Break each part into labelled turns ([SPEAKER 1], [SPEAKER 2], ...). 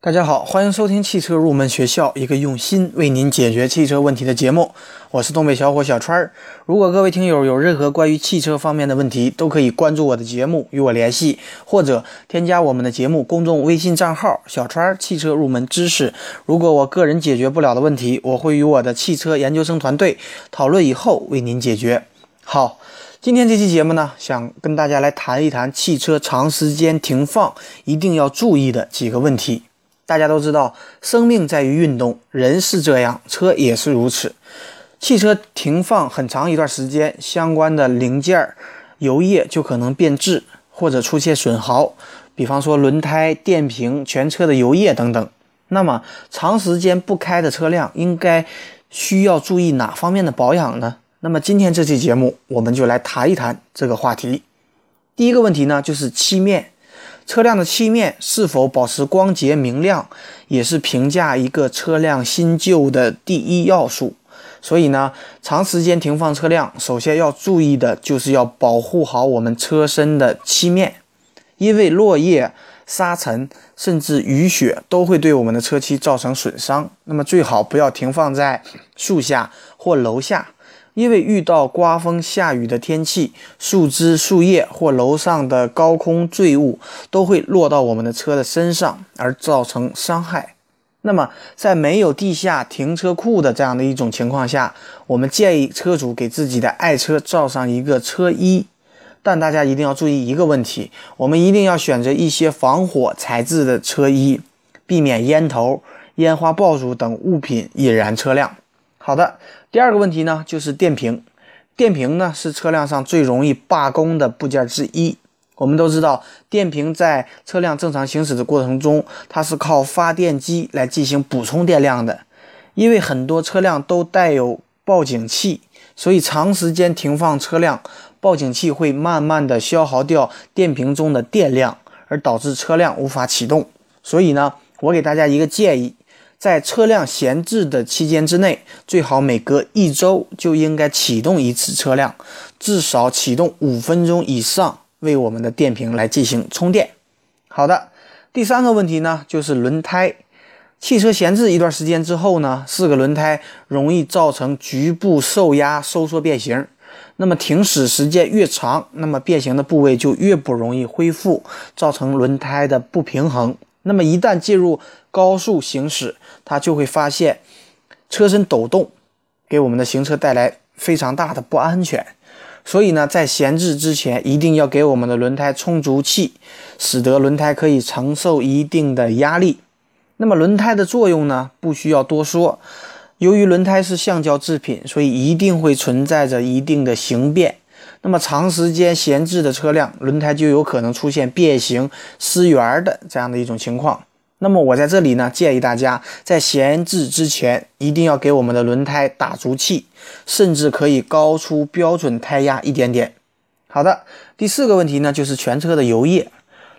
[SPEAKER 1] 大家好，欢迎收听汽车入门学校，一个用心为您解决汽车问题的节目。我是东北小伙小川儿。如果各位听友有任何关于汽车方面的问题，都可以关注我的节目与我联系，或者添加我们的节目公众微信账号“小川儿汽车入门知识”。如果我个人解决不了的问题，我会与我的汽车研究生团队讨论以后为您解决。好，今天这期节目呢，想跟大家来谈一谈汽车长时间停放一定要注意的几个问题。大家都知道，生命在于运动，人是这样，车也是如此。汽车停放很长一段时间，相关的零件儿、油液就可能变质或者出现损耗，比方说轮胎、电瓶、全车的油液等等。那么，长时间不开的车辆应该需要注意哪方面的保养呢？那么今天这期节目，我们就来谈一谈这个话题。第一个问题呢，就是漆面。车辆的漆面是否保持光洁明亮，也是评价一个车辆新旧的第一要素。所以呢，长时间停放车辆，首先要注意的就是要保护好我们车身的漆面，因为落叶、沙尘甚至雨雪都会对我们的车漆造成损伤。那么最好不要停放在树下或楼下。因为遇到刮风下雨的天气，树枝、树叶或楼上的高空坠物都会落到我们的车的身上而造成伤害。那么，在没有地下停车库的这样的一种情况下，我们建议车主给自己的爱车罩上一个车衣。但大家一定要注意一个问题：我们一定要选择一些防火材质的车衣，避免烟头、烟花爆竹等物品引燃车辆。好的。第二个问题呢，就是电瓶。电瓶呢是车辆上最容易罢工的部件之一。我们都知道，电瓶在车辆正常行驶的过程中，它是靠发电机来进行补充电量的。因为很多车辆都带有报警器，所以长时间停放车辆，报警器会慢慢的消耗掉电瓶中的电量，而导致车辆无法启动。所以呢，我给大家一个建议。在车辆闲置的期间之内，最好每隔一周就应该启动一次车辆，至少启动五分钟以上，为我们的电瓶来进行充电。好的，第三个问题呢，就是轮胎。汽车闲置一段时间之后呢，四个轮胎容易造成局部受压、收缩变形。那么停驶时间越长，那么变形的部位就越不容易恢复，造成轮胎的不平衡。那么一旦进入高速行驶，它就会发现车身抖动，给我们的行车带来非常大的不安全。所以呢，在闲置之前，一定要给我们的轮胎充足气，使得轮胎可以承受一定的压力。那么轮胎的作用呢，不需要多说。由于轮胎是橡胶制品，所以一定会存在着一定的形变。那么长时间闲置的车辆，轮胎就有可能出现变形、失圆的这样的一种情况。那么我在这里呢，建议大家在闲置之前，一定要给我们的轮胎打足气，甚至可以高出标准胎压一点点。好的，第四个问题呢，就是全车的油液。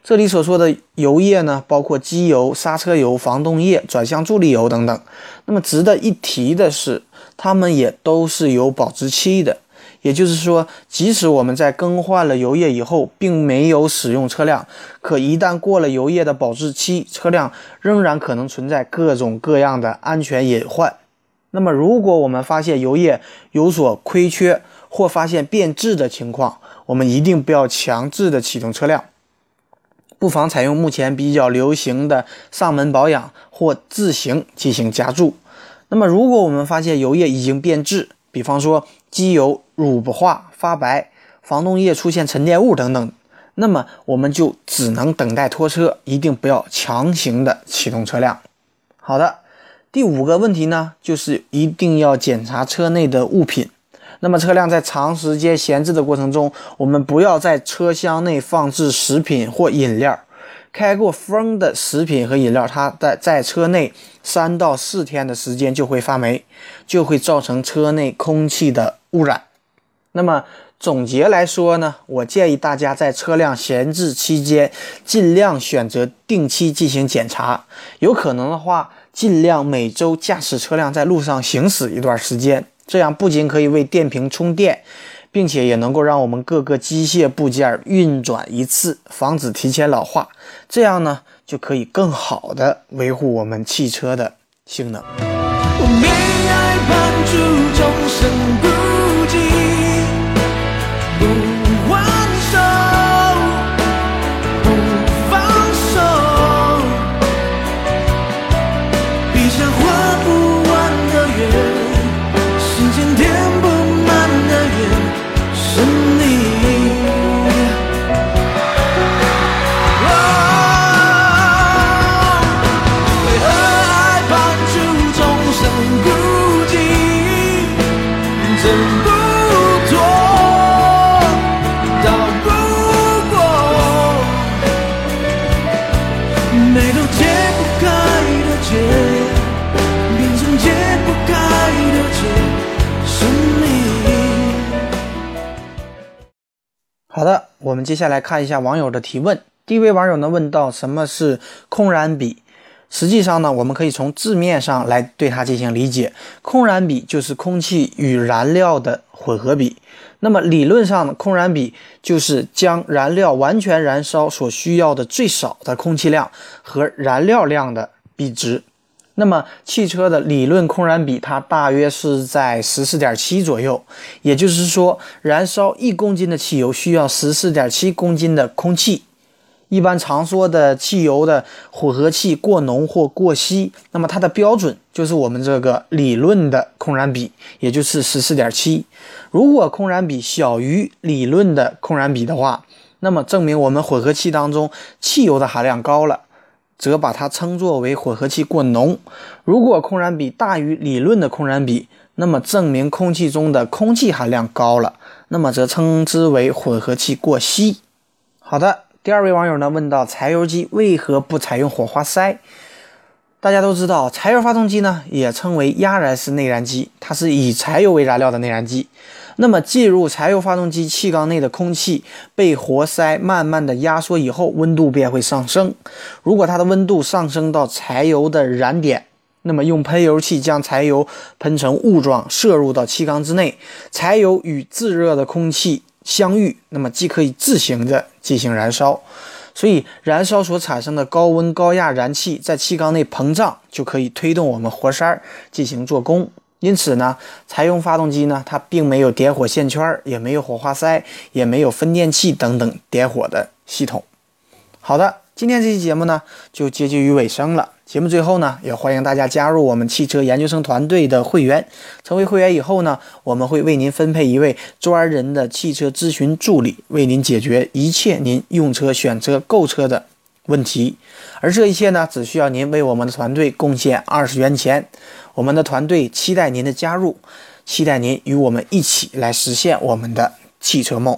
[SPEAKER 1] 这里所说的油液呢，包括机油、刹车油、防冻液、转向助力油等等。那么值得一提的是，它们也都是有保质期的。也就是说，即使我们在更换了油液以后，并没有使用车辆，可一旦过了油液的保质期，车辆仍然可能存在各种各样的安全隐患。那么，如果我们发现油液有所亏缺或发现变质的情况，我们一定不要强制的启动车辆，不妨采用目前比较流行的上门保养或自行进行加注。那么，如果我们发现油液已经变质，比方说机油乳化发白、防冻液出现沉淀物等等，那么我们就只能等待拖车，一定不要强行的启动车辆。好的，第五个问题呢，就是一定要检查车内的物品。那么车辆在长时间闲置的过程中，我们不要在车厢内放置食品或饮料。开过封的食品和饮料，它在在车内三到四天的时间就会发霉，就会造成车内空气的污染。那么总结来说呢，我建议大家在车辆闲置期间，尽量选择定期进行检查，有可能的话，尽量每周驾驶车辆在路上行驶一段时间，这样不仅可以为电瓶充电。并且也能够让我们各个机械部件运转一次，防止提前老化。这样呢，就可以更好的维护我们汽车的性能。好的，我们接下来看一下网友的提问。第一位网友呢问到什么是空燃比？实际上呢，我们可以从字面上来对它进行理解。空燃比就是空气与燃料的混合比。那么理论上呢，空燃比就是将燃料完全燃烧所需要的最少的空气量和燃料量的比值。那么汽车的理论空燃比，它大约是在十四点七左右，也就是说，燃烧一公斤的汽油需要十四点七公斤的空气。一般常说的汽油的混合气过浓或过稀，那么它的标准就是我们这个理论的空燃比，也就是十四点七。如果空燃比小于理论的空燃比的话，那么证明我们混合气当中汽油的含量高了。则把它称作为混合气过浓。如果空燃比大于理论的空燃比，那么证明空气中的空气含量高了，那么则称之为混合气过稀。好的，第二位网友呢问到柴油机为何不采用火花塞？大家都知道，柴油发动机呢也称为压燃式内燃机，它是以柴油为燃料的内燃机。那么进入柴油发动机气缸内的空气被活塞慢慢的压缩以后，温度便会上升。如果它的温度上升到柴油的燃点，那么用喷油器将柴油喷成雾状，射入到气缸之内，柴油与自热的空气相遇，那么既可以自行的进行燃烧。所以燃烧所产生的高温高压燃气在气缸内膨胀，就可以推动我们活塞进行做功。因此呢，柴油发动机呢，它并没有点火线圈，也没有火花塞，也没有分电器等等点火的系统。好的，今天这期节目呢，就接近于尾声了。节目最后呢，也欢迎大家加入我们汽车研究生团队的会员。成为会员以后呢，我们会为您分配一位专人的汽车咨询助理，为您解决一切您用车、选车、购车的问题。而这一切呢，只需要您为我们的团队贡献二十元钱。我们的团队期待您的加入，期待您与我们一起来实现我们的汽车梦。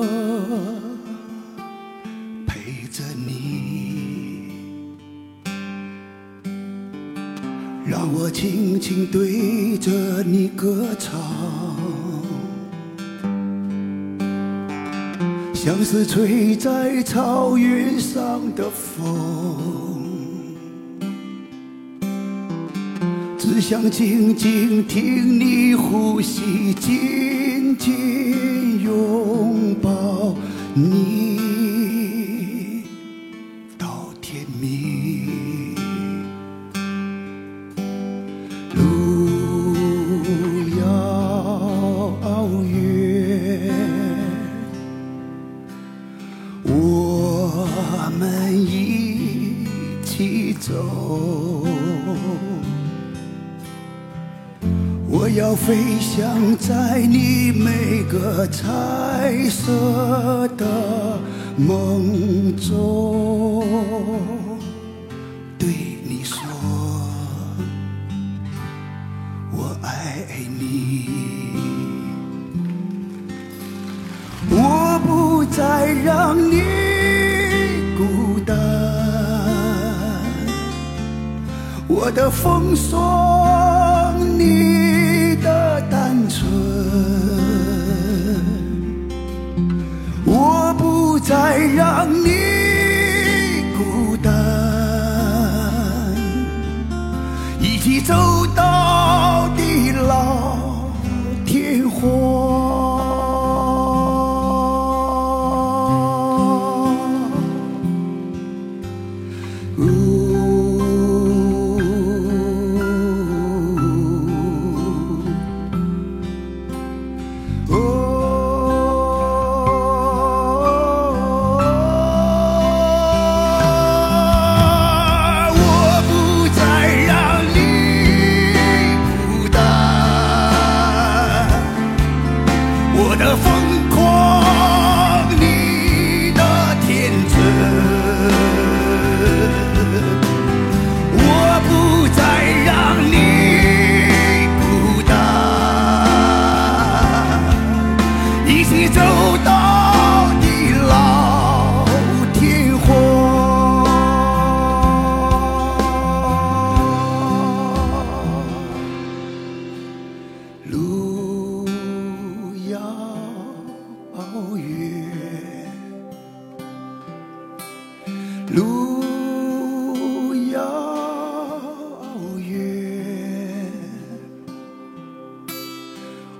[SPEAKER 2] 轻轻对着你歌唱。像是吹在草原上的风，只想静静听你呼吸，紧紧拥抱你。在你每个彩色的梦中，对你。说，我爱你，我不再让你孤单，我的风霜，你。春，我不再让你孤单。一起走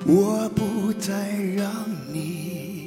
[SPEAKER 2] 我不再让你